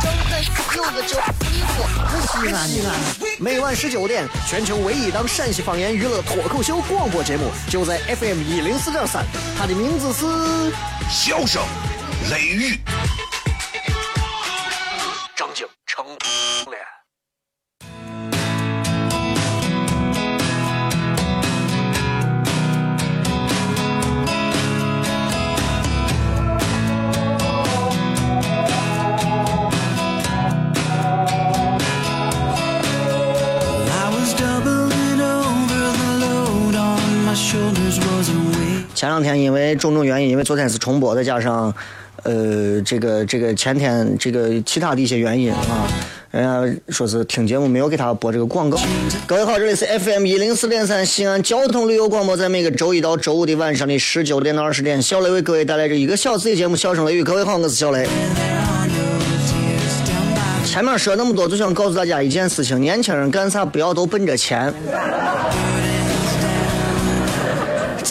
张张有个叫你我西安西安。每晚十九点，全球唯一档陕西方言娱乐脱口秀广播节目，就在 FM 一零四点三。它的名字是《笑声雷雨》。前两天因为种种原因，因为昨天是重播，再加上，呃，这个这个前天这个其他的一些原因啊，人家说是听节目没有给他播这个广告。各位好，这里是 FM 一零四点三西安交通旅游广播，在每个周一到周五的晚上的十九点到二十点，小雷为各位带来这一个小时的节目《笑声雷雨》。各位好，我是小雷。前面说那么多，就想告诉大家一件事情：年轻人干啥不要都奔着钱。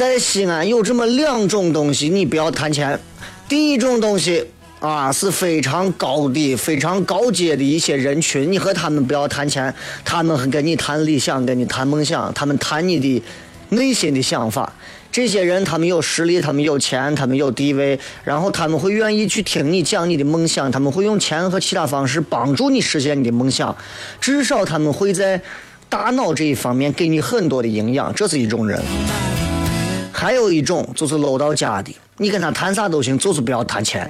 在西安有这么两种东西，你不要谈钱。第一种东西啊是非常高的、非常高阶的一些人群，你和他们不要谈钱，他们跟你谈理想，跟你谈梦想，他们谈你的内心的想法。这些人他们有实力，他们有钱，他们有地位，然后他们会愿意去听你讲你的梦想，他们会用钱和其他方式帮助你实现你的梦想，至少他们会在大脑这一方面给你很多的营养，这是一种人。还有一种就是搂到家的，你跟他谈啥都行，就是不要谈钱。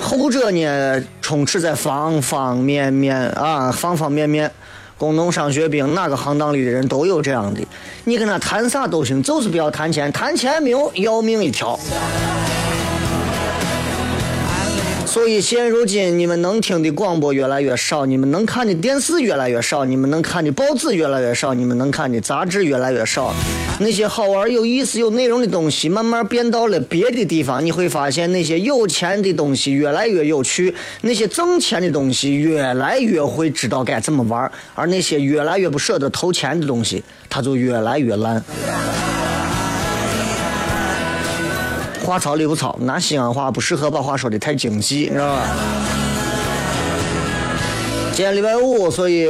后者呢，充斥在方方面面啊，方方面面，工农商学兵哪个行当里的人都有这样的。你跟他谈啥都行，就是不要谈钱，谈钱没有要命一条。所以现如今你们能听的广播越来越少，你们能看的电视越来越少，你们能看的报纸越来越少，你们能看的杂志越来越少。那些好玩、有意思、有内容的东西，慢慢变到了别的地方。你会发现，那些有钱的东西越来越有趣，那些挣钱的东西越来越会知道该怎么玩，而那些越来越不舍得投钱的东西，它就越来越烂。话糙理不糙，拿西安话不适合把话说的太精细，你知道吧？今天礼拜五，所以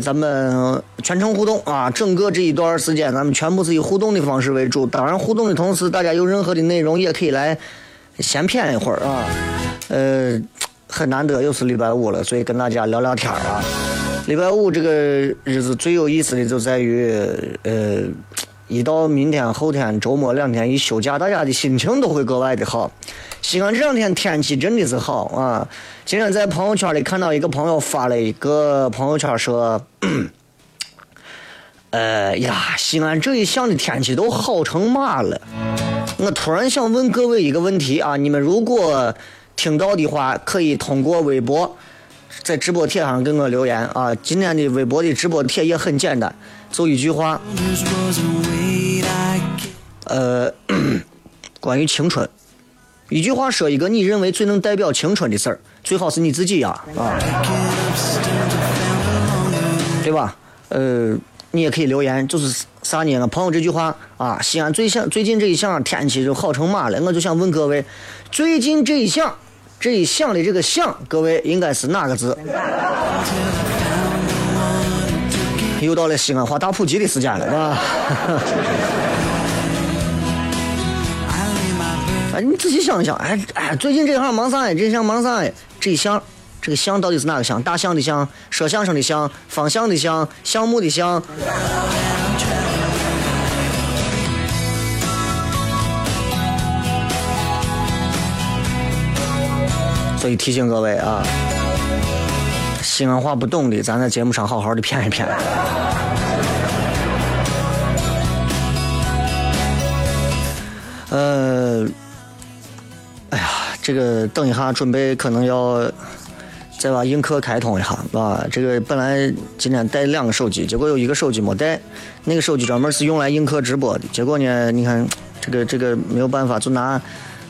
咱们全程互动啊！整个这一段时间，咱们全部是以互动的方式为主。当然，互动的同时，大家有任何的内容也可以来闲谝一会儿啊。呃，很难得又是礼拜五了，所以跟大家聊聊天啊。礼拜五这个日子最有意思的就在于，呃。一到明天、后天周末两天一休假，大家的心情都会格外的好。西安这两天天气真的是好啊！今天在朋友圈里看到一个朋友发了一个朋友圈说：“ 呃呀，西安这一项的天气都好成嘛了。”我突然想问各位一个问题啊，你们如果听到的话，可以通过微博在直播帖上给我留言啊。今天的微博的直播帖也很简单。就一句话，呃，关于青春，一句话说一个你认为最能代表青春的事儿，最好是你自己呀，啊，对吧？呃，你也可以留言，就是啥呢？朋友这句话啊，西安最像最近这一项天气就好成马了，我就想问各位，最近这一项这一项的这个项，各位应该是哪个字？又到了西安话大普及的时间了，是吧？哎，你仔细想一想，哎哎，最近这行忙啥呀？这项忙啥呀？这一项，这个项到底是哪个项？大象的象，说相声的象，方向的向，项目的项。所以提醒各位啊。西安话不懂的，咱在节目上好好的骗一骗。呃，哎呀，这个等一下准备可能要再把映客开通一下，啊，这个本来今天带两个手机，结果有一个手机没带，那个手机专门是用来映客直播的，结果呢，你看这个这个没有办法，就拿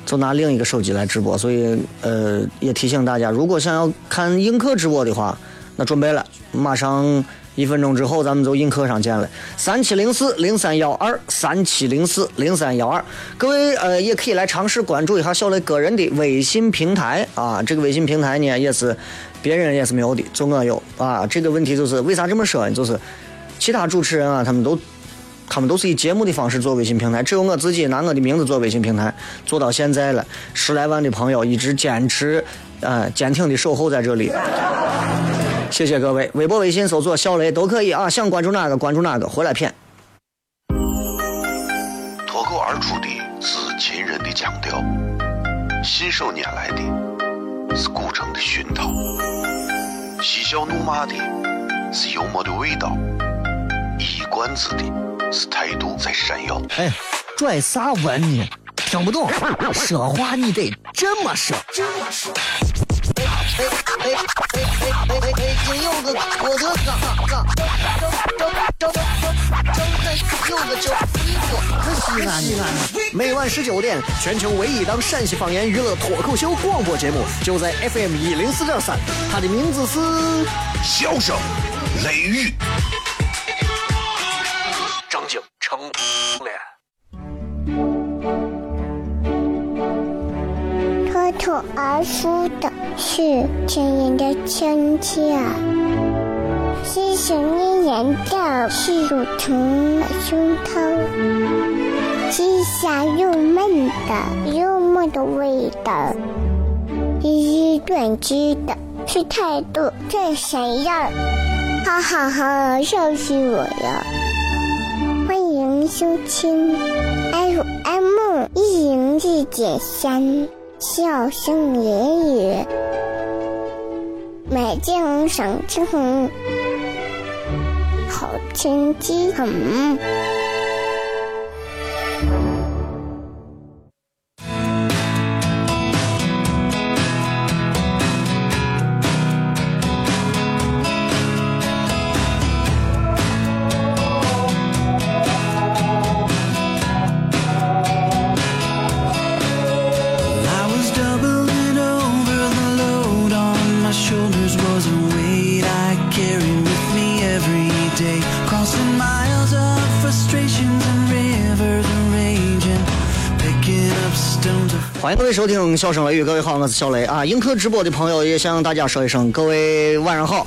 就拿另一个手机来直播，所以呃，也提醒大家，如果想要看映客直播的话，那准备了，马上。一分钟之后，咱们就映客上见了。三七零四零三幺二，三七零四零三幺二。各位呃，也可以来尝试关注一下小雷个人的微信平台啊。这个微信平台呢，也是别人也是没有的，就我有啊。这个问题就是为啥这么说呢？就是其他主持人啊，他们都他们都是以节目的方式做微信平台，只有我自己拿我的名字做微信平台，做到现在了，十来万的朋友一直坚持呃坚挺的守候在这里。谢谢各位，微博、微信搜索“小雷”都可以啊，想关注哪个关注哪个，回来骗。脱口而出的是秦人的腔调，信手拈来的是古城的熏陶，嬉笑怒骂的是幽默的味道，一冠子的是态度在闪耀。哎，拽啥文呢？听不懂，说话你得这么说。哎哎哎哎哎哎！金柚子，我的嘎嘎，张张张张张柚子酒，西安西安。每晚十九点，全球唯一档陕西方言娱乐脱口秀广播节目，就在 FM 一零四点三。它的名字是《笑声雷雨》，脱而出的是亲人的亲切，是想念人的是乳疼的胸膛，是香又闷的幽默的味道，是短知的是态度最闪耀，哈哈哈，笑死我了！欢迎收听 FM 一零四点三。笑声言语，美景赏之红，好天气很。位收听《笑声雷雨》，各位好，我是小雷啊。映客直播的朋友也向大家说一声，各位晚上好。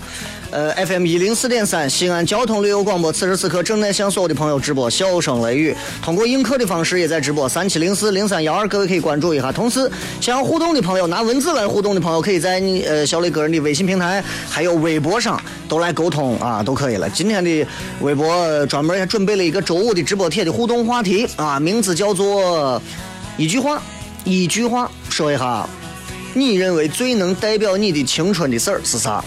呃，FM 一零四点三西安交通旅游广播，此时此刻正在向所有的朋友直播《笑声雷雨》，通过映客的方式也在直播三七零四零三幺二，各位可以关注一下。同时，想要互动的朋友，拿文字来互动的朋友，可以在你呃小雷个人的微信平台还有微博上都来沟通啊，都可以了。今天的微博专门也准备了一个周五的直播贴的互动话题啊，名字叫做一句话。一句话说一下，你认为最能代表你的青春的事儿是啥？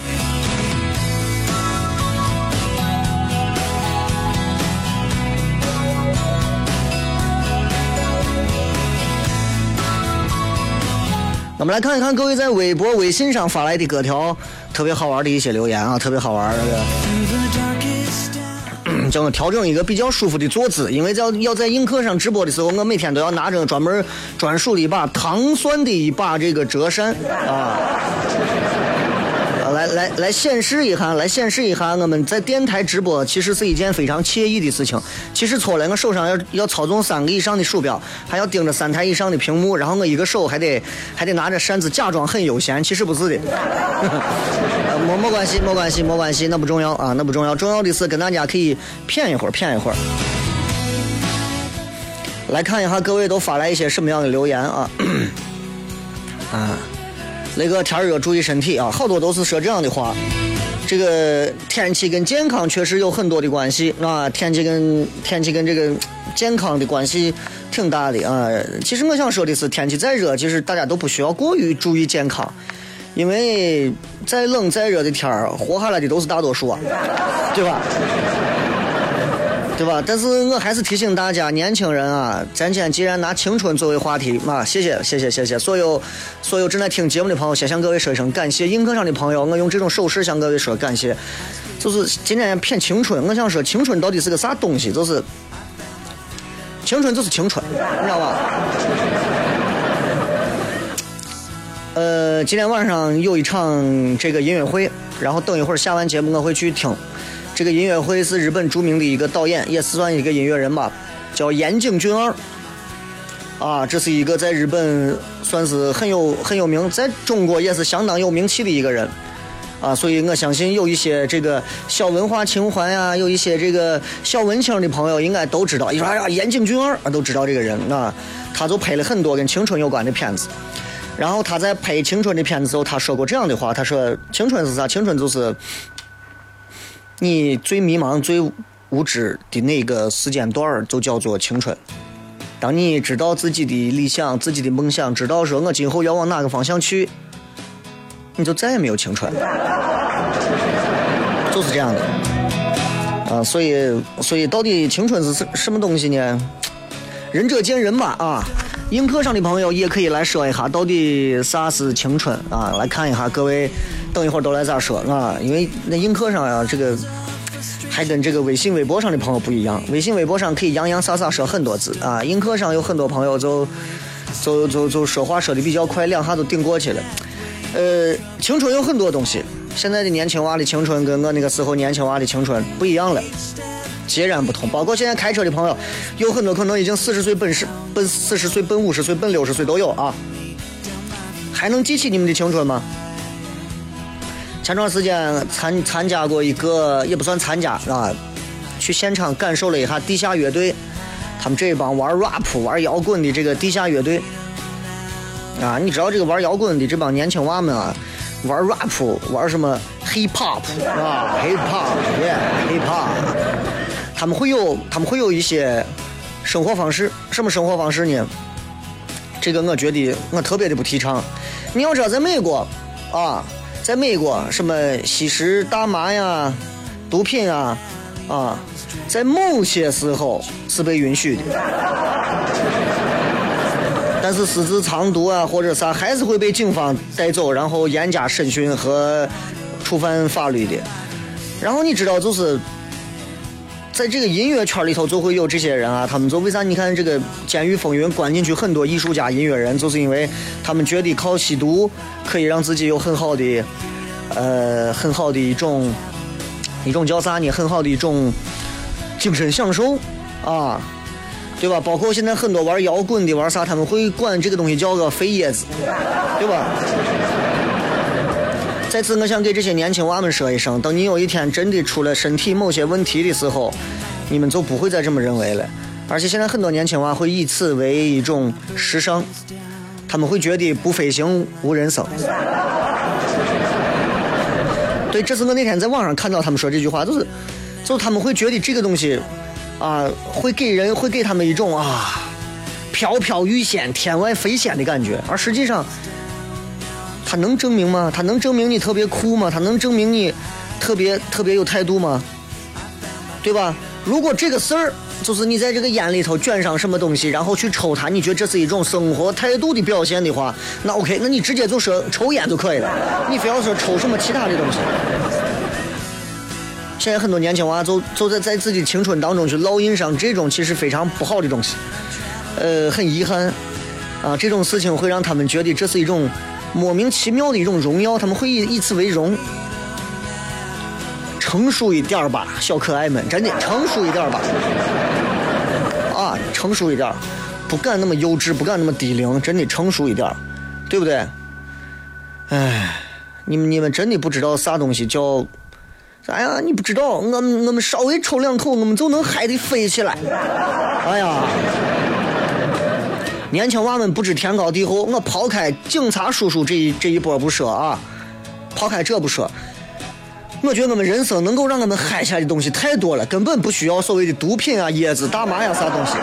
我们来看一看各位在微博、微信上发来的各条特别好玩的一些留言啊，特别好玩那个。叫我调整一个比较舒服的坐姿，因为在要在映客上直播的时候，我每天都要拿着专门专属的一把糖蒜的一把这个折扇啊，来来显示一下，来显示一下我们在电台直播其实是一件非常惬意的事情。其实错了，我手上要要操纵三个以上的鼠标，还要盯着三台以上的屏幕，然后我一个手还得还得拿着扇子假装很悠闲，其实不是的。没没关系，没关系，没关系，那不重要啊，那不重要。重要的是跟大家可以谝一会儿，谝一会儿。来看一下各位都发来一些什么样的留言啊？啊，那个天热注意身体啊，好多都是说这样的话。这个天气跟健康确实有很多的关系啊，天气跟天气跟这个健康的关系挺大的啊。其实我想说的是，天气再热，其实大家都不需要过于注意健康。因为再冷再热的天儿，活下来的都是大多数啊，对吧？对吧？但是我还是提醒大家，年轻人啊，咱今天既然拿青春作为话题嘛，谢谢谢谢谢谢所有所有正在听节目的朋友，先向各位说一声感谢。映客上的朋友，我用这种手势向各位说感谢。就是今天骗青春，我想说青春到底是个啥东西？就是青春就是青春，你知道吧？呃，今天晚上有一场这个音乐会，然后等一会儿下完节目我会去听。这个音乐会是日本著名的一个导演，也是算一个音乐人吧，叫岩井俊二。啊，这是一个在日本算是很有很有名，在中国也是相当有名气的一个人。啊，所以我相信有一些这个小文化情怀呀，有一些这个小文青的朋友应该都知道。一说哎呀，岩井俊二啊，都知道这个人啊，他就拍了很多跟青春有关的片子。然后他在拍青春的片子时候，他说过这样的话：他说，青春是啥？青春就是你最迷茫、最无知的那个时间段儿，就叫做青春。当你知道自己的理想、自己的梦想，知道说我今后要往哪个方向去，你就再也没有青春。就是这样的。啊，所以，所以到底青春是什什么东西呢？仁者见仁吧，啊。映客上的朋友也可以来说一下，到底啥是青春啊？来看一下，各位等一会儿都来咋说啊？因为那映客上呀，这个还跟这个微信、微博上的朋友不一样。微信、微博上可以洋洋洒洒说很多字啊，映客上有很多朋友就就就就说话说的比较快，两下都顶过去了。呃，青春有很多东西，现在的年轻娃的青春跟我那个时候年轻娃的青春不一样了。截然不同，包括现在开车的朋友，有很多可能已经四十岁奔十奔四十岁奔五十岁奔六十岁都有啊，还能记起你们的青春吗？前段时间参参加过一个，也不算参加啊，去现场感受了一下地下乐队，他们这帮玩 rap 玩摇滚的这个地下乐队啊，你知道这个玩摇滚的这帮年轻娃们啊，玩 rap 玩什么 hip hop 啊 hip hop yeah hip hop。他们会有，他们会有一些生活方式，什么生活方式呢？这个我觉得我特别的不提倡。你要知道，在美国啊，在美国什么吸食大麻呀、毒品啊啊，在某些时候是被允许的，但是私自藏毒啊或者啥，还是会被警方带走，然后严加审讯和触犯法律的。然后你知道就是。在这个音乐圈里头，就会有这些人啊，他们就为啥？你看这个《监狱风云》关进去很多艺术家、音乐人，就是因为他们觉得靠吸毒可以让自己有很好的，呃，很好的一种一种叫啥呢？很好的一种精神享受啊，对吧？包括现在很多玩摇滚的、玩啥，他们会管这个东西叫个“飞叶子”，对吧？在此，我想给这些年轻娃们说一声：等你有一天真的出了身体某些问题的时候，你们就不会再这么认为了。而且现在很多年轻娃会以此为一种时尚，他们会觉得不飞行无人生。对，这是我那天在网上看到他们说这句话，就是，就他们会觉得这个东西，啊，会给人会给他们一种啊，飘飘欲仙、天外飞仙的感觉，而实际上。他能证明吗？他能证明你特别酷吗？他能证明你特别特别有态度吗？对吧？如果这个事儿就是你在这个烟里头卷上什么东西，然后去抽它，你觉得这是一种生活态度的表现的话，那 OK，那你直接就说抽烟就可以了。你非要说抽什么其他的东西？现在很多年轻娃就就在在自己青春当中去烙印上这种其实非常不好的东西，呃，很遗憾啊，这种事情会让他们觉得这是一种。莫名其妙的一种荣耀，他们会以以此为荣。成熟一点吧，小可爱们，真的成熟一点吧。啊，成熟一点，不敢那么幼稚，不敢那么低龄，真的成熟一点，对不对？哎，你们你们真的不知道啥东西叫啥呀？你不知道，我们我们稍微抽两口，我们就能嗨的飞起来。哎呀！年轻娃们不知天高地厚，我抛开警察叔叔这一这一波不说啊，抛开这不说，我觉得我们人生能够让我们嗨起来的东西太多了，根本不需要所谓的毒品啊、椰子、大麻呀啥东西。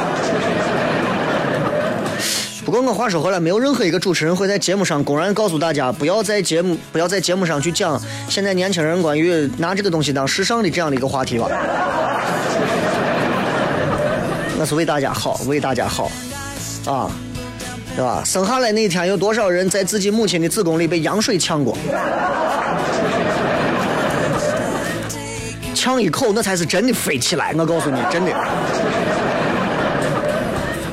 不过我话说回来，没有任何一个主持人会在节目上公然告诉大家，不要在节目不要在节目上去讲现在年轻人关于拿这个东西当时尚的这样的一个话题吧。那是为大家好，为大家好，啊，对吧？生下来那天，有多少人在自己母亲的子宫里被羊水呛过？呛一口，那才是真的飞起来。我告诉你，真的。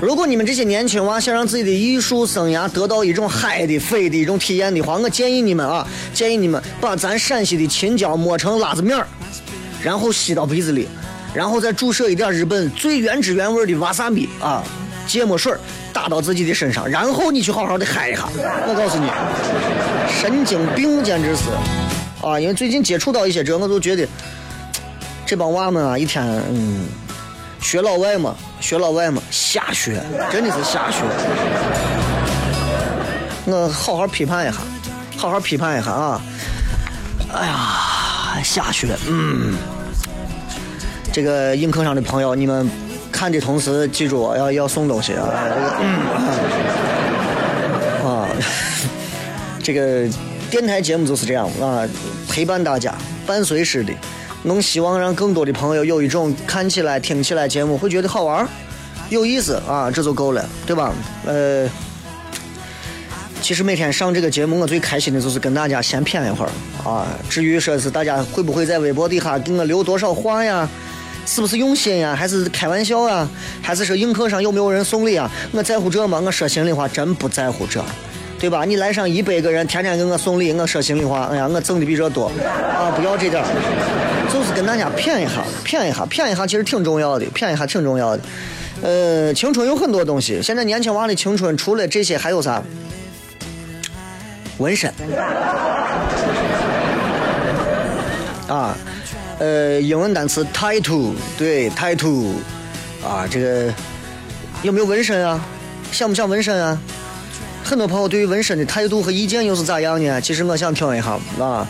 如果你们这些年轻娃想让自己的艺术生涯得到一种嗨的、飞的一种体验的话，我建议你们啊，建议你们把咱陕西的青椒磨成辣子面儿，然后吸到鼻子里，然后再注射一点日本最原汁原味的瓦萨比啊芥末水打到自己的身上，然后你去好好的嗨一下。我告诉你，神经病简直是啊！因为最近接触到一些这，我都觉得。这帮娃们啊，一天嗯，学老外嘛，学老外嘛，瞎学，真的是瞎学。我好好批判一下，好好批判一下啊！哎呀，瞎学，嗯。这个映客上的朋友，你们看的同时记住要要送东西啊！这个啊，这个电台节目就是这样啊，陪伴大家，伴随式的。能希望让更多的朋友有一种看起来、听起来节目会觉得好玩、有意思啊，这就够了，对吧？呃，其实每天上这个节目，我最开心的就是跟大家闲谝一会儿啊。至于说是大家会不会在微博底下给我留多少话呀？是不是用心呀？还是开玩笑啊？还是说映客上有没有人送礼啊？我在乎这吗？我说心里话，真不在乎这。对吧？你来上一百个人，天天给我送礼，我说心里话，哎呀，我挣的比这多啊！不要这点就是跟大家谝一下，谝一下，谝一下，其实挺重要的，谝一下挺重要的。呃，青春有很多东西，现在年轻娃的青春除了这些还有啥？纹身啊，呃，英文单词 tattoo，对，tattoo 啊，这个有没有纹身啊？想不想纹身啊？很多朋友对于纹身的态度和意见又是咋样呢？其实我想听一下啊，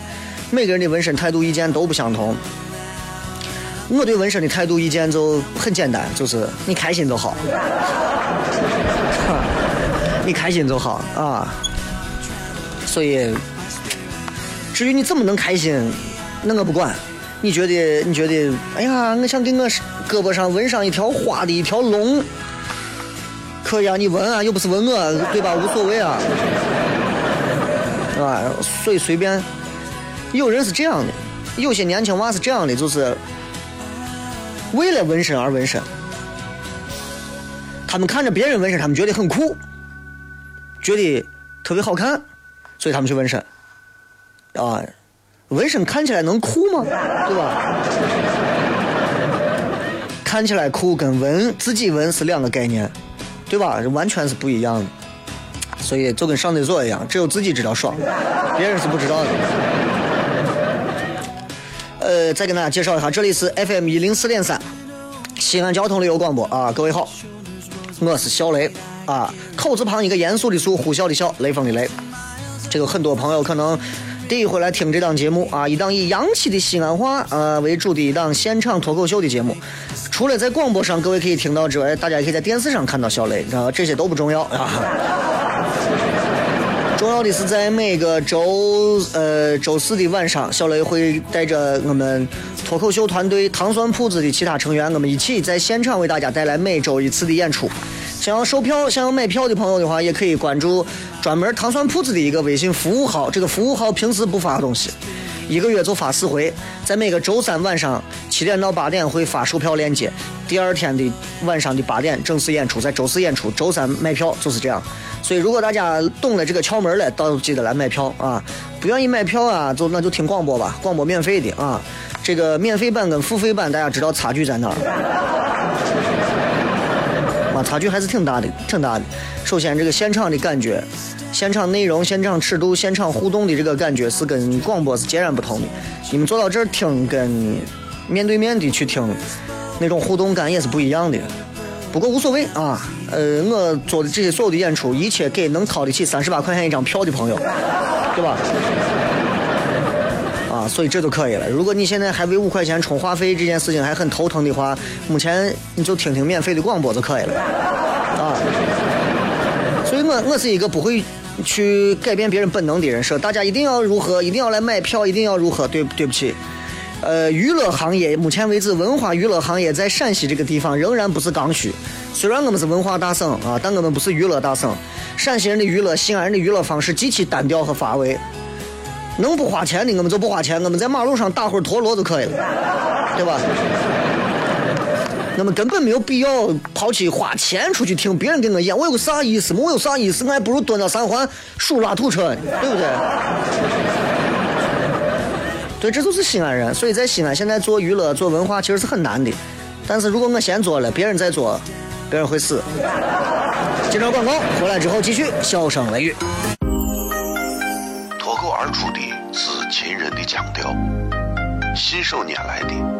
每个人的纹身态度意见都不相同。我对纹身的态度意见就很简单，就是你开心就好，你开心就好啊。所以，至于你怎么能开心，那我不管。你觉得？你觉得？哎呀，我想给我胳膊上纹上一条花的一条龙。可以啊，你纹啊，又不是纹我，对吧？无所谓啊，啊，所以随便。有人是这样的，有些年轻娃是这样的，就是为了纹身而纹身。他们看着别人纹身，他们觉得很酷，觉得特别好看，所以他们去纹身。啊，纹身看起来能酷吗？对吧？看起来酷跟纹自己纹是两个概念。对吧？完全是不一样的，所以就跟上厕所一样，只有自己知道爽，别人是不知道的。呃，再跟大家介绍一下，这里是 FM 一零四点三，西安交通旅游广播啊，各位好，我是小雷啊，口字旁一个严肃的肃，呼啸的啸，雷锋的雷。这个很多朋友可能第一回来听这档节目啊，一档以洋气的西安话呃为主的一档现场脱口秀的节目。除了在广播上各位可以听到之外，大家也可以在电视上看到小雷，知道吧？这些都不重要啊。重要的是在每个周呃周四的晚上，小雷会带着我们脱口秀团队糖酸铺子的其他成员，我们一起在现场为大家带来每周一次的演出。想要售票、想要买票的朋友的话，也可以关注专门糖酸铺子的一个微信服务号。这个服务号平时不发东西。一个月就发四回，在每个周三晚上七点到八点会发售票链接，第二天的晚上的八点正式演出，在周四演出，周三买票就是这样。所以如果大家懂了这个窍门了，到记得来买票啊！不愿意买票啊，就那就听广播吧，广播免费的啊。这个免费版跟付费版，大家知道差距在哪儿？啊，差距还是挺大的，挺大的。首先这个现场的感觉。现场内容、现场尺度、现场互动的这个感觉是跟广播是截然不同的。你们坐到这儿听，跟面对面的去听，那种互动感也是不一样的。不过无所谓啊，呃，我做的这些所有的演出，一切给能掏得起三十八块钱一张票的朋友，对吧？啊，所以这就可以了。如果你现在还为五块钱充话费这件事情还很头疼的话，目前你就听听免费的广播就可以了，啊。所以我我是一个不会。去改变别人本能的人，说大家一定要如何，一定要来买票，一定要如何？对对不起，呃，娱乐行业目前为止，文化娱乐行业在陕西这个地方仍然不是刚需。虽然我们是文化大省啊，但我们不是娱乐大省。陕西人的娱乐，西安人的娱乐方式极其单调和乏味。能不花钱的，我们就不花钱，我们在马路上打会陀螺就可以了，对吧？我们根本没有必要抛弃花钱出去听别人给我演，我有啥意思？我有啥意思？我还不如蹲到三环数拉土车，对不对？对，这就是西安人。所以在西安现在做娱乐、做文化其实是很难的。但是如果我先做了，别人再做，别人会死。接着广告，回来之后继续笑声雷雨。脱口而出的是秦人的腔调，信手拈来的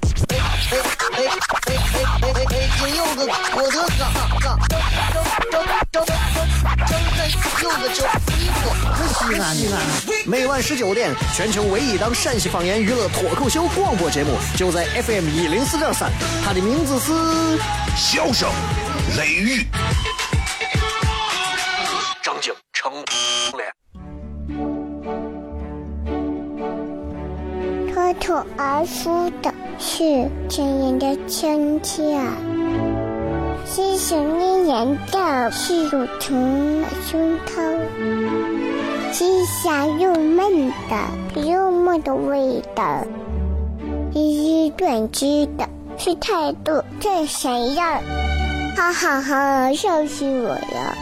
哎哎哎哎哎！金柚子，我的嘎嘎，张张张张张柚子，每晚十九点，全球唯一档陕西方言娱乐脱口秀广播节目，就在 FM 一零四点三，它的名字是《笑声雷雨》。张景成脸。脱脱而出的是亲人的亲切，细声绵延的是乳虫的胸膛，是香又闷的幽默的味道，一语断句的是态度在闪耀，哈哈哈，笑死我了！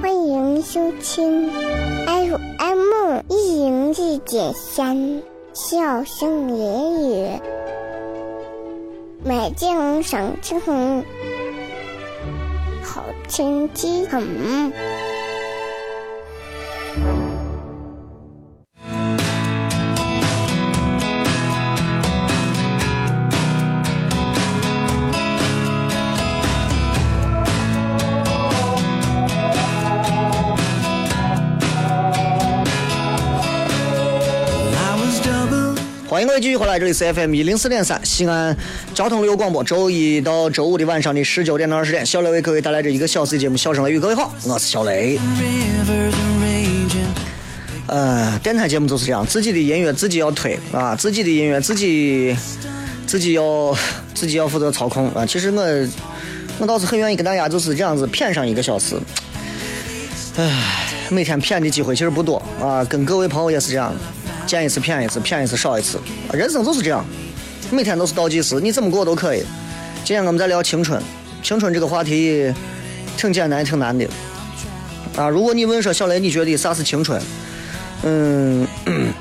欢迎收听 FM 一零四点三。笑声言语，美景赏晴，好天气很。迎各位继续回来，这里是 FM 一零四点三西安交通旅游广播，周一到周五的晚上的十九点到二十点，小雷为各位带来这一个小时的节目《笑声雷雨》。各位好，我是小雷。呃，电台节目就是这样，自己的音乐自己要推啊，自己的音乐自己自己要自己要负责操控啊。其实我我倒是很愿意跟大家就是这样子谝上一个小时。唉，每天谝的机会其实不多啊，跟各位朋友也是这样。见一次骗一次，骗一次少一次，人生就是这样，每天都是倒计时，你怎么过都可以。今天我们在聊青春，青春这个话题挺简单，挺难的啊。如果你问说小雷，你觉得啥是青春？嗯，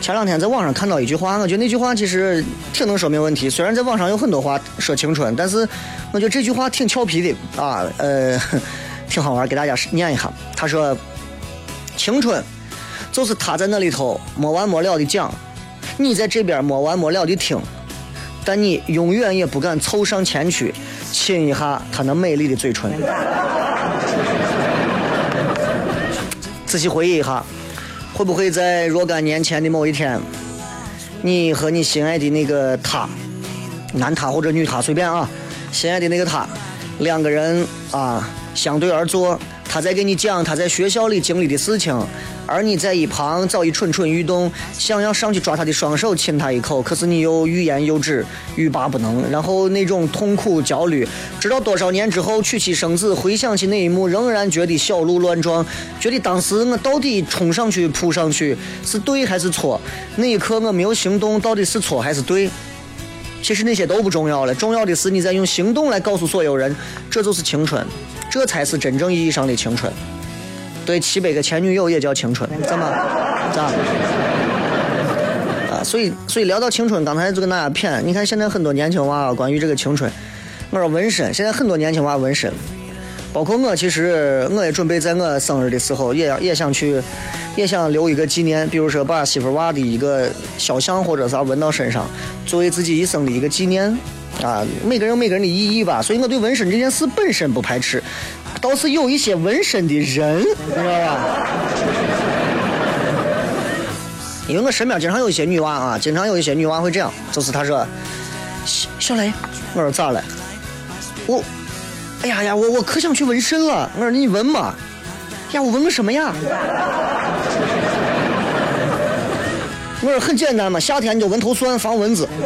前两天在网上看到一句话，我觉得那句话其实挺能说明问题。虽然在网上有很多话说青春，但是我觉得这句话挺俏皮的啊，呃，挺好玩，给大家念一下。他说，青春。就是他在那里头没完没了的讲，你在这边没完没了的听，但你永远也不敢凑上前去亲一下他那美丽的嘴唇。仔细回忆一下，会不会在若干年前的某一天，你和你心爱的那个他，男他或者女他随便啊，心爱的那个他，两个人啊相对而坐，他在给你讲他在学校里经历的事情。而你在一旁早已蠢蠢欲动，想要上去抓他的双手亲他一口，可是你又欲言又止，欲罢不能。然后那种痛苦焦虑，直到多少年之后娶妻生子，回想起那一幕，仍然觉得小鹿乱撞，觉得当时我到底冲上去扑上去是对还是错？那一刻我没有行动，到底是错还是对？其实那些都不重要了，重要的是你在用行动来告诉所有人，这就是青春，这才是真正意义上的青春。对七百个前女友也叫青春，怎么咋？啊，所以所以聊到青春，刚才就跟大家谝，你看现在很多年轻娃啊关于这个青春，我说纹身，现在很多年轻娃纹身，包括我，其实我也准备在我生日的时候，也也想去，也想留一个纪念，比如说把媳妇娃的一个肖像或者啥纹到身上，作为自己一生的一个纪念。啊，每个人有每个人的意义吧，所以我对纹身这件事本身不排斥。倒是有一些纹身的人，你知道吧？因为我身边经常有一些女娃啊，经常有一些女娃会这样，就是她说：“小小雷，我说咋了？我，哎呀呀，我我可想去纹身了。我说你纹嘛？呀，我纹个什么呀？我说很简单嘛，夏天你就纹头蒜防蚊子。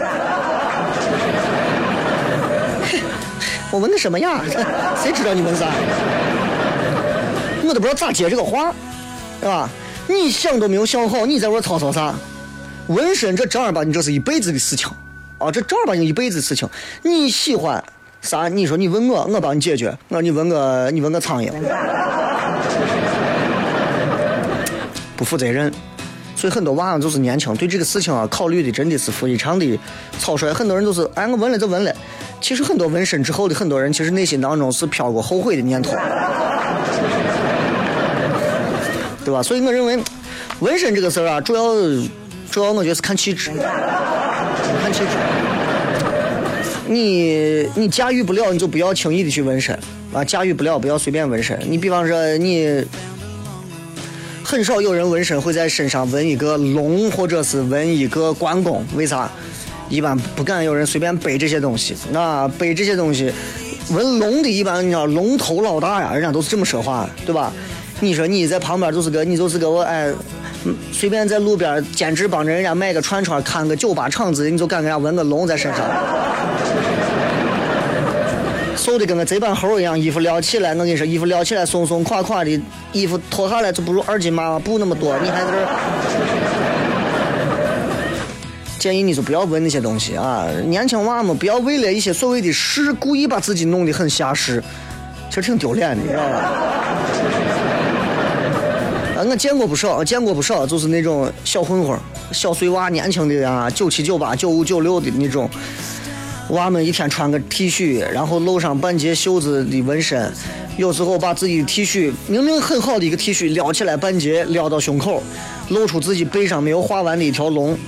我纹的什么呀？谁知道你纹啥？我都不知道咋接这个话，是吧？你想都没有想好，你在我吵吵啥？纹身这正儿八经这是一辈子的事情啊！这正儿八经一辈子事情。你喜欢啥？你说你问我，我帮你解决。我说你问个你问个苍蝇，不负责任。所以很多娃就是年轻，对这个事情啊考虑的真的是非常的草率。很多人都是哎我纹了就纹了，其实很多纹身之后的很多人其实内心当中是飘过后悔的念头。对吧？所以我认为，纹身这个事儿啊，主要主要我觉得是看气质，看气质。你你驾驭不了，你就不要轻易的去纹身啊！驾驭不了，不要随便纹身。你比方说，你很少有人纹身会在身上纹一个龙，或者是纹一个关公，为啥？一般不敢有人随便背这些东西。那背这些东西，纹龙的一般你知道，龙头老大呀，人家都是这么说话，对吧？你说你在旁边就是个，你就是个我哎，随便在路边兼职帮着人家卖个串串，看个酒吧场子，你就敢给人家纹个龙在身上，瘦的跟个贼板猴一样，衣服撩起来，我跟你说，衣服撩起来松松垮垮的，衣服脱下来就不如二斤妈妈布那么多，你还在这儿？建议你就不要问那些东西啊！年轻娃们不要为了一些所谓的事，故意把自己弄得很下势，其实挺丢脸的，你知道吧？啊我见过不少，见过不少，就是那种小混混、小碎娃，年轻的啊，九七、九八、九五、九六的那种娃们，一天穿个 T 恤，然后露上半截袖子的纹身，有时候把自己的 T 恤明明很好的一个 T 恤撩起来半截，撩到胸口，露出自己背上没有画完的一条龙。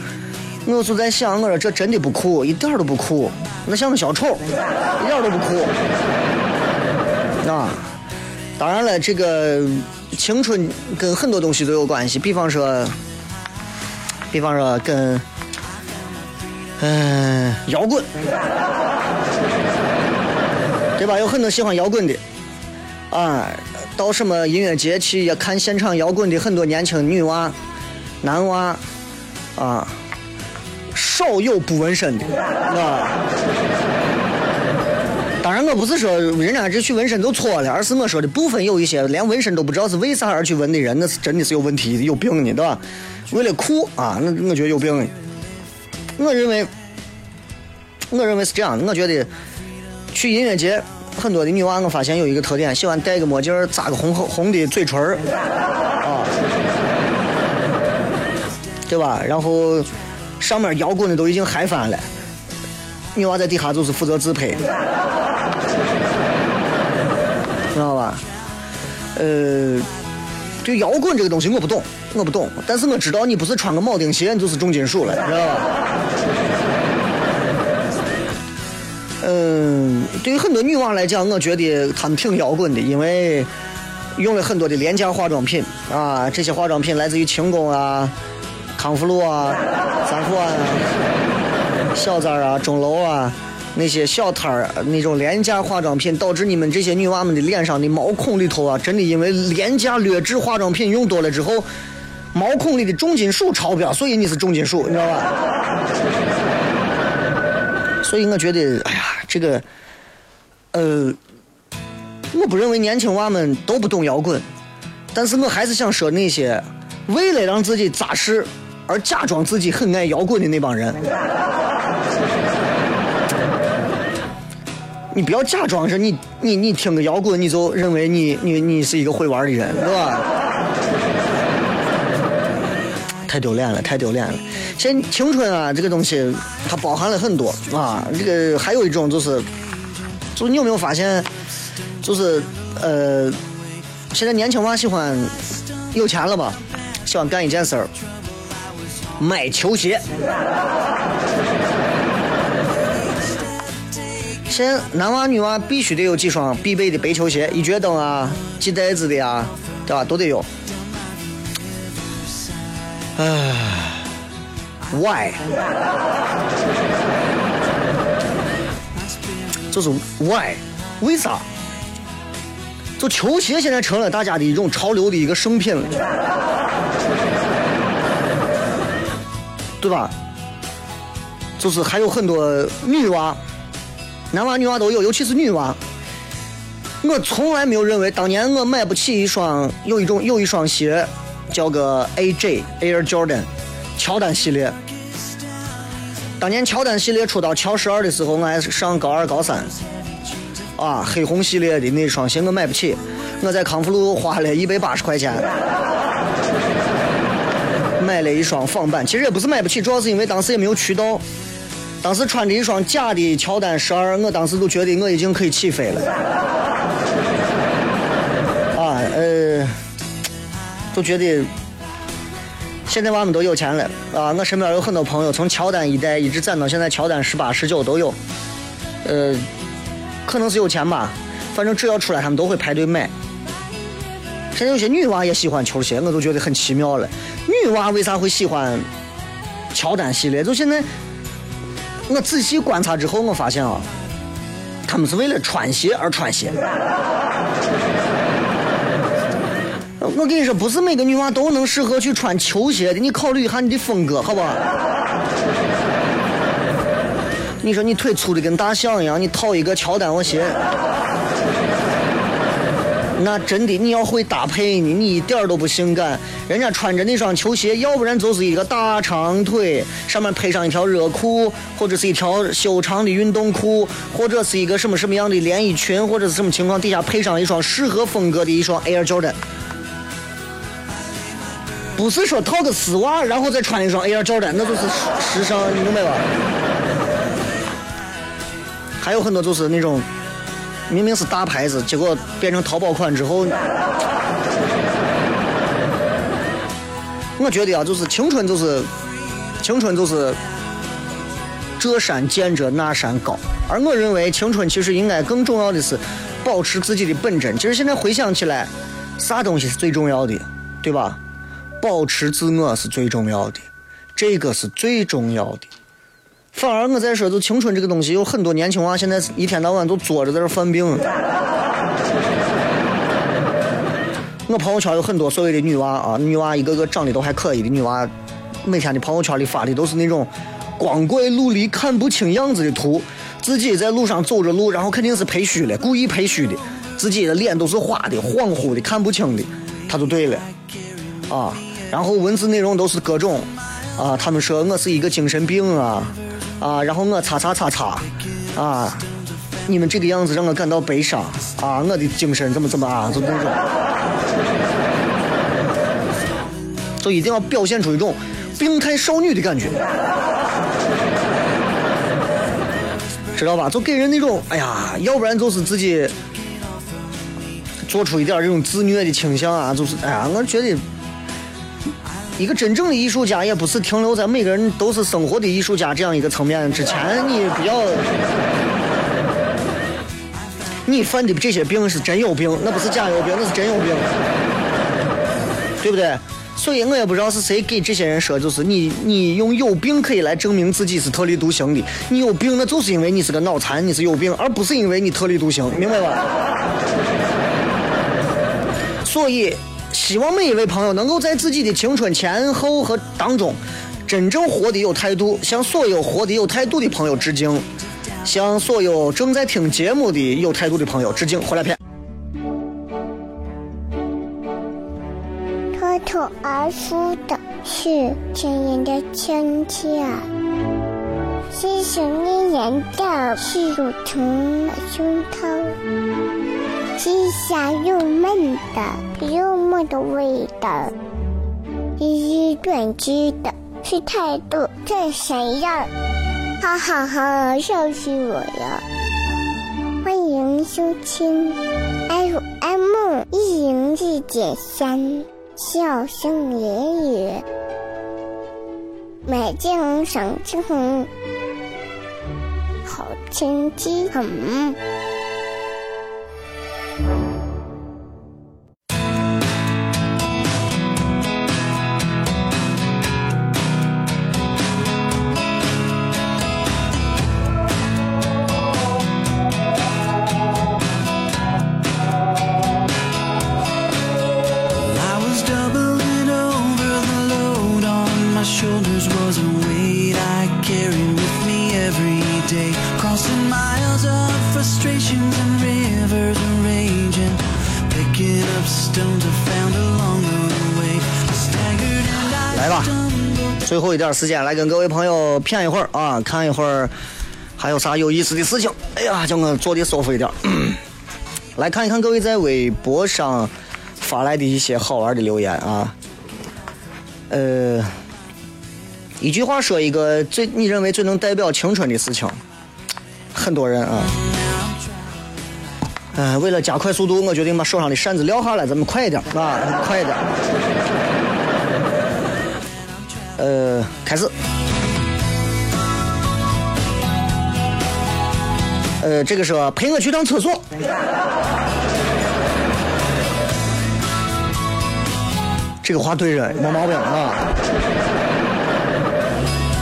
我就在想，我说这真的不酷，一点都不酷，那像个小丑，一点都不酷。啊，当然了，这个。青春跟很多东西都有关系，比方说，比方说跟，嗯，摇滚，对吧？有很多喜欢摇滚的，啊，到什么音乐节去看现场摇滚的很多年轻女娃、男娃，啊，少有不纹身的，啊。当然，我不是说人家这去纹身就错了，而是我说的部分有一些连纹身都不知道是为啥而去纹的人，那是真的是有问题，有病的，对吧？为了酷啊，那我觉得有病。我认为，我认为是这样。我觉得去音乐节，很多的女娃，我发现有一个特点，喜欢戴个墨镜，扎个红红的嘴唇啊，对吧？然后上面摇滚的都已经嗨翻了。女娃在底下就是负责自拍，知道吧？呃，对摇滚这个东西我不懂，我不懂，但是我知道你不是穿个铆钉鞋你就是重金属了，知道吧？嗯，对于很多女娃来讲，我觉得她们挺摇滚的，因为用了很多的廉价化妆品啊，这些化妆品来自于清宫啊、康复路啊、三环啊。小寨啊，钟楼啊，那些小摊儿那种廉价化妆品，导致你们这些女娃们的脸上的毛孔里头啊，真的因为廉价劣质化妆品用多了之后，毛孔里的重金属超标，所以你是重金属，你知道吧？所以我觉得，哎呀，这个，呃，我不认为年轻娃们都不懂摇滚，但是我还是想说那些为了让自己扎实。而假装自己很爱摇滚的那帮人，你不要假装是你你你听个摇滚你就认为你你你是一个会玩的人，是吧？太丢脸了，太丢脸了！现青春啊，这个东西它包含了很多啊。这个还有一种就是，就你有没有发现，就是呃，现在年轻娃喜欢有钱了吧，喜欢干一件事儿。买球鞋，现在男娃女娃必须得有几双必备的白球鞋，一脚蹬啊，系带子的呀，对吧？都得有。唉，why，就是 why，为啥？就球鞋现在成了大家的一种潮流的一个圣品了，对吧？就是还有很多女娃，男娃女娃都有，尤其是女娃。我从来没有认为，当年我买不起一双，有一种有一双鞋，叫个 AJ Air Jordan，乔丹系列。当年乔丹系列出到乔十二的时候，我还上高二高三。啊，黑红系列的那双鞋我买不起，我在康复路花了一百八十块钱 买了一双仿版。其实也不是买不起，主要是因为当时也没有渠道。当时穿着一双假的乔丹十二，我当时都觉得我已经可以起飞了。都觉得现在娃们都有钱了啊！我身边有很多朋友，从乔丹一代一直攒到现在乔丹十八、十九都有，呃。可能是有钱吧，反正只要出来，他们都会排队买。现在有些女娃也喜欢球鞋，我都觉得很奇妙了。女娃为啥会喜欢乔丹系列？就现在，我仔细观察之后，我发现啊，他们是为了穿鞋而穿鞋。我跟你说，不是每个女娃都能适合去穿球鞋的，你考虑一下你的风格，好不好？你说你腿粗的跟大象一样，你套一个乔丹我鞋，那真的你要会搭配呢，你一点都不性感。人家穿着那双球鞋，要不然就是一个大长腿，上面配上一条热裤，或者是一条修长的运动裤，或者是一个什么什么样的连衣裙，或者是什么情况底下配上一双适合风格的一双 Air Jordan。不是说套个丝袜，然后再穿一双 Air Jordan，那就是时尚，你明白吧？还有很多就是那种，明明是大牌子，结果变成淘宝款之后，我觉得啊，就是青春就是青春就是这山见着那山高，而我认为青春其实应该更重要的是保持自己的本真。其实现在回想起来，啥东西是最重要的，对吧？保持自我是最重要的，这个是最重要的。反而我在说，就青春这个东西，有很多年轻娃现在一天到晚都坐着在这犯病。我朋友圈有很多所谓的女娃啊，女娃一个个长得都还可以的女娃，每天的朋友圈里发的都是那种光怪陆离、看不清样子的图，自己在路上走着路，然后肯定是拍虚了，故意拍虚的，自己的脸都是花的、恍惚的、看不清的，他就对了啊。然后文字内容都是各种啊，他们说我是一个精神病啊。啊，然后我擦擦擦擦，啊，你们这个样子让我感到悲伤啊，我的精神怎么怎么啊，就那种，就一定要表现出一种病态少女的感觉，知道吧？就给人那种，哎呀，要不然就是自己做出一点这种自虐的倾向啊，就是，哎呀，我觉得。一个真正的艺术家，也不是停留在每个人都是生活的艺术家这样一个层面之前，你不要，你犯的这些病是真有病，那不是假有病，那是真有病，对不对？所以我也不知道是谁给这些人说，就是你，你用有病可以来证明自己是特立独行的。你有病，那就是因为你是个脑残，你是有病，而不是因为你特立独行，明白吧？所以。希望每一位朋友能够在自己的青春前后和当中，真正活得有态度，向所有活得有态度的朋友致敬，向所有正在听节目的有态度的朋友致敬。回来片。脱脱而出的是亲人的亲切，细细绵绵的是乳虫的胸膛。鸡香又嫩的，又嫩的味道，一一断机的是态度这谁呀？哈哈哈，笑死我了！欢迎收听 FM 一零一点三，笑声言语，美景赏景，好天气很。时间，来跟各位朋友谝一会儿啊，看一会儿还有啥有意思的事情。哎呀，叫我坐的舒服一点。来看一看各位在微博上发来的一些好玩的留言啊。呃，一句话说一个最你认为最能代表青春的事情，很多人啊。嗯，为了加快速度，我决定把手上的扇子撂下来，咱们快一点啊，快一点。呃，开始。呃，这个是陪我去趟厕所。这个话对人，没毛病啊。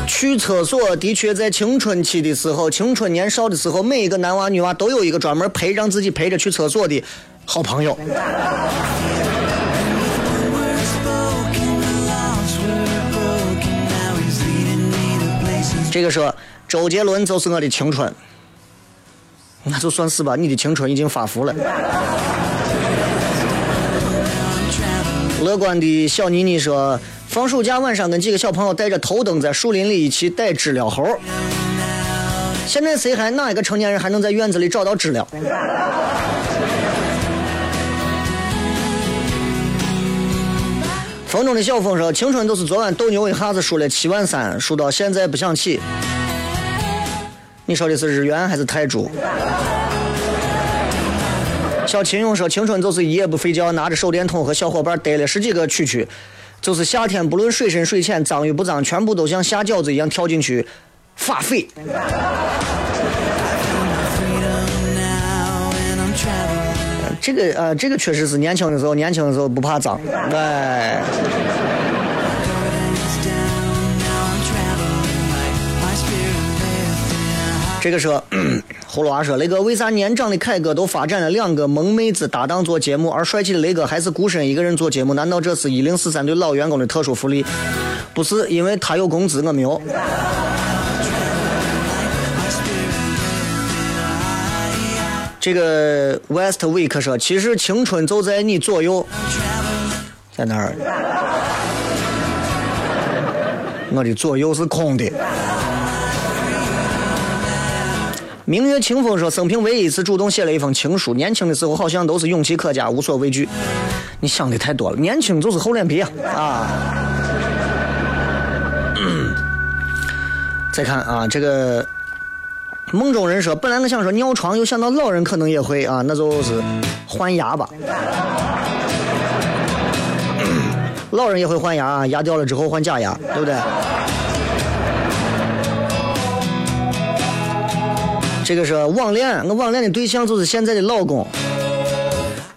去厕所的确在青春期的时候，青春年少的时候，每一个男娃女娃都有一个专门陪让自己陪着去厕所的好朋友。这个说周杰伦就是我的青春，那就算是吧，你的青春已经发福了。乐观的小妮妮说，放暑假晚上跟几个小朋友带着头灯在树林里一起逮知了猴。现在谁还哪一个成年人还能在院子里找到知了？风中的小风说：“青春都是昨晚斗牛一下子输了七万三，输到现在不想起。”你说的是日元还是泰铢？小秦勇说：“青春就是一夜不睡觉，拿着手电筒和小伙伴逮了十几个蛐蛐，就是夏天不论水深水浅，脏与不脏，全部都像下饺子一样跳进去发飞。”这个呃，这个确实是年轻的时候，年轻的时候不怕脏，哎。这个说，葫芦娃说，雷哥为啥年长的凯哥都发展了两个萌妹子搭档做节目，而帅气的雷哥还是孤身一个人做节目？难道这是一零四三对老员工的特殊福利？不是，因为他有工资，我没有。这个 West Week 说，其实青春就在你左右，在哪儿？我的左右是空的。明月清风说，生平唯一一次主动写了一封情书，年轻的时候好像都是勇气可嘉，无所畏惧。你想的太多了，年轻就是厚脸皮啊！啊。再看啊，这个。梦中人说：“本来我想说尿床，又想到老人可能也会啊，那就是换牙吧。老人也会换牙，牙掉了之后换假牙，对不对？”这个是网恋，我网恋的对象就是现在的老公。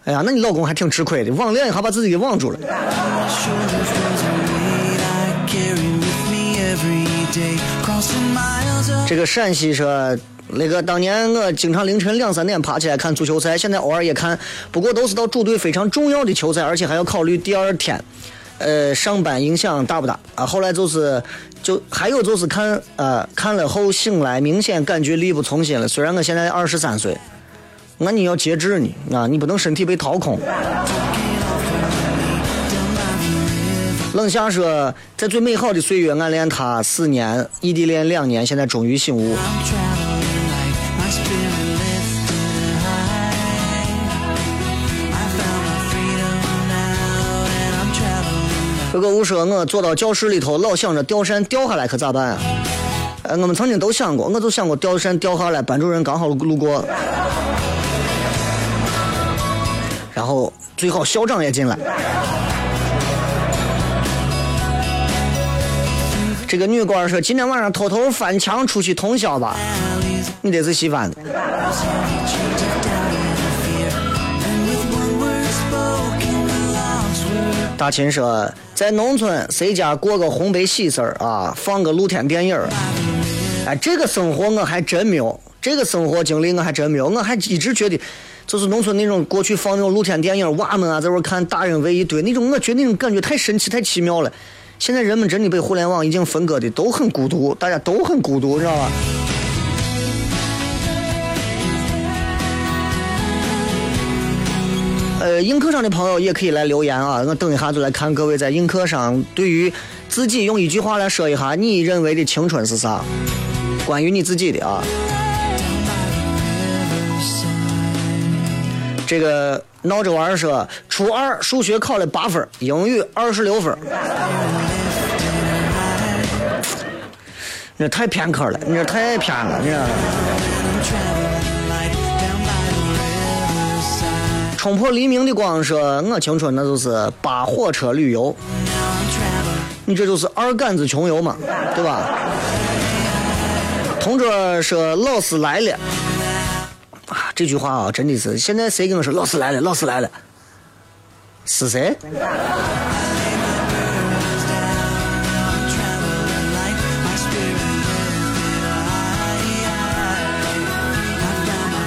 哎呀，那你老公还挺吃亏的，网恋还把自己给网住了。这个陕西说，那个当年我经常凌晨两三点爬起来看足球赛，现在偶尔也看，不过都是到主队非常重要的球赛，而且还要考虑第二天，呃，上班影响大不大啊？后来就是，就还有就是看，呃，看了后醒来，明显感觉力不从心了。虽然我现在二十三岁，那你要节制呢，啊，你不能身体被掏空。冷夏说，在最美好的岁月暗恋他四年，异地恋两年，现在终于醒悟。这个我说，我坐到教室里头，老想着吊扇掉下来可咋办啊？呃，我们曾经都想过，我就想过吊扇掉下来，班主任刚好路过，然后最好校长也进来。这个女官说：“今天晚上偷偷翻墙出去通宵吧，你得是稀饭的。”大秦说：“在农村，谁家过个红白喜事儿啊，放个露天电影儿。哎，这个生活我还真没有，这个生活经历我还真没有。我还一直觉得，就是农村那种过去放那种露天电影，娃们啊在那看，大人围一堆那种，我觉得那种感觉太神奇、太奇妙了。”现在人们真的被互联网已经分割的都很孤独，大家都很孤独，知道吧？呃，映客上的朋友也可以来留言啊，我等一下就来看各位在映客上对于自己用一句话来说一下你认为的青春是啥，关于你自己的啊。这个闹着玩儿说，初二数学考了八分，英语二十六分。你这太偏科了，你这太偏了，你这。冲破黎明的光说，我青春那就是扒火车旅游。你这就是二杆子穷游嘛，对吧？同桌说老师来了。啊，这句话啊，真的是现在谁跟我说老师来了，老师来了，是谁？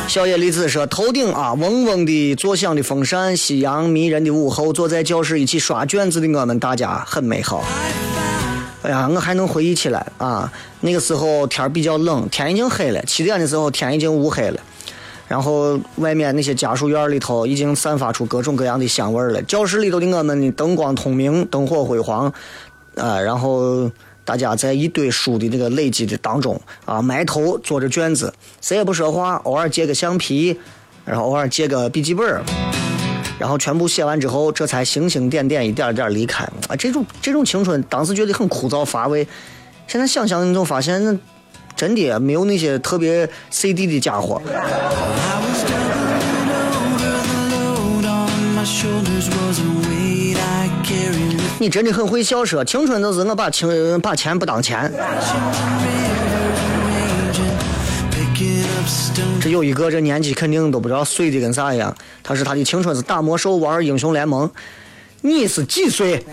小野丽子说：“头顶啊，嗡嗡的作响的风扇，夕阳迷人的午后，坐在教室一起刷卷子的我们，大家很美好。哎呀，我还能回忆起来啊，那个时候天比较冷，天已经黑了，七点的时候天已经乌黑了。”然后外面那些家属院里头已经散发出各种各样的香味了。教室里头的我们的，灯光通明，灯火辉煌，啊，然后大家在一堆书的这个累积的当中啊，埋头做着卷子，谁也不说话，偶尔借个橡皮，然后偶尔借个笔记本，然后全部写完之后，这才星星点点一点点离开。啊，这种这种青春，当时觉得很枯燥乏味，现在想想你就发现那。真的没有那些特别 CD 的家伙。你真的很会笑说，青春就是我把青把钱不当钱。这有一个这年纪肯定都不知道碎的跟啥一样。他说他的青春是打魔兽玩英雄联盟。你是几岁？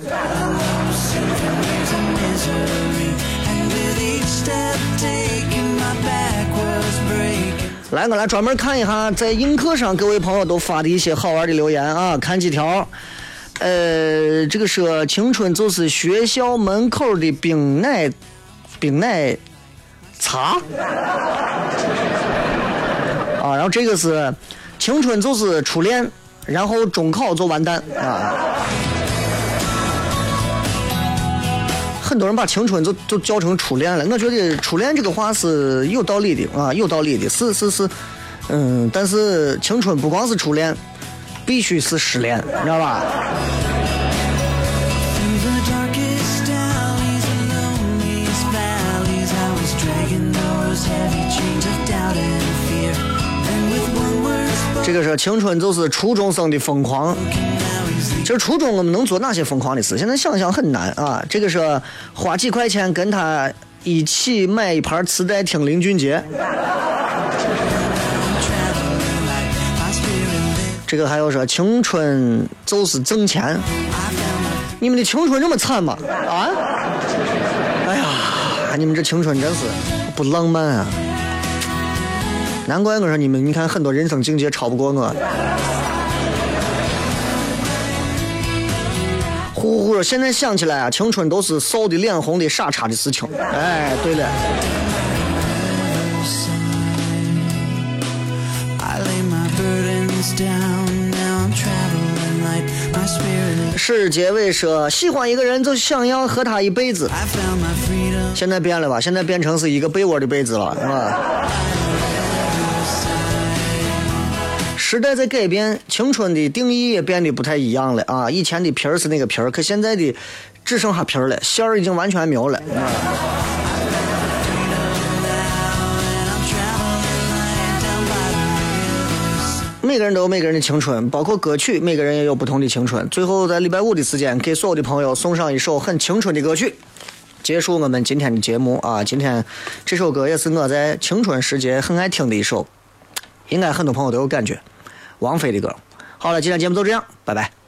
来，我来专门看一下在映客上各位朋友都发的一些好玩的留言啊，看几条。呃，这个说青春就是学校门口的冰奶冰奶茶啊，然后这个是青春就是初恋，然后中考就完蛋啊。很多人把青春就就叫成初恋了，我觉得初恋这个话是有道理的啊，有道理的，是是是，嗯，但是青春不光是初恋，必须是失恋，你知道吧？这个是青春，就是初中生的疯狂。其实初中我们能做哪些疯狂的事？现在想想很难啊。这个是花几块钱跟他一起买一盘磁带听林俊杰。这个还有说青春就是挣钱。你们的青春这么惨吗？啊？哎呀，你们这青春真是不浪漫啊！难怪我说你们，你看很多人生境界超不过我。呼呼！现在想起来啊，青春都是臊的脸红的傻叉的事情。哎，对了。是结尾说，喜欢一个人就想要和他一辈子。现在变了吧？现在变成是一个被窝的被子了，是吧？时代在改变，青春的定义也变得不太一样了啊！以前的皮儿是那个皮儿，可现在的只剩下皮儿了，馅儿已经完全没有了。每个人都有每个人的青春，包括歌曲，每个人也有不同的青春。最后，在礼拜五的时间，给所有的朋友送上一首很青春的歌曲，结束我们今天的节目啊！今天这首歌也是我在青春时节很爱听的一首，应该很多朋友都有感觉。王菲的歌，好了，今天节目就这样，拜拜。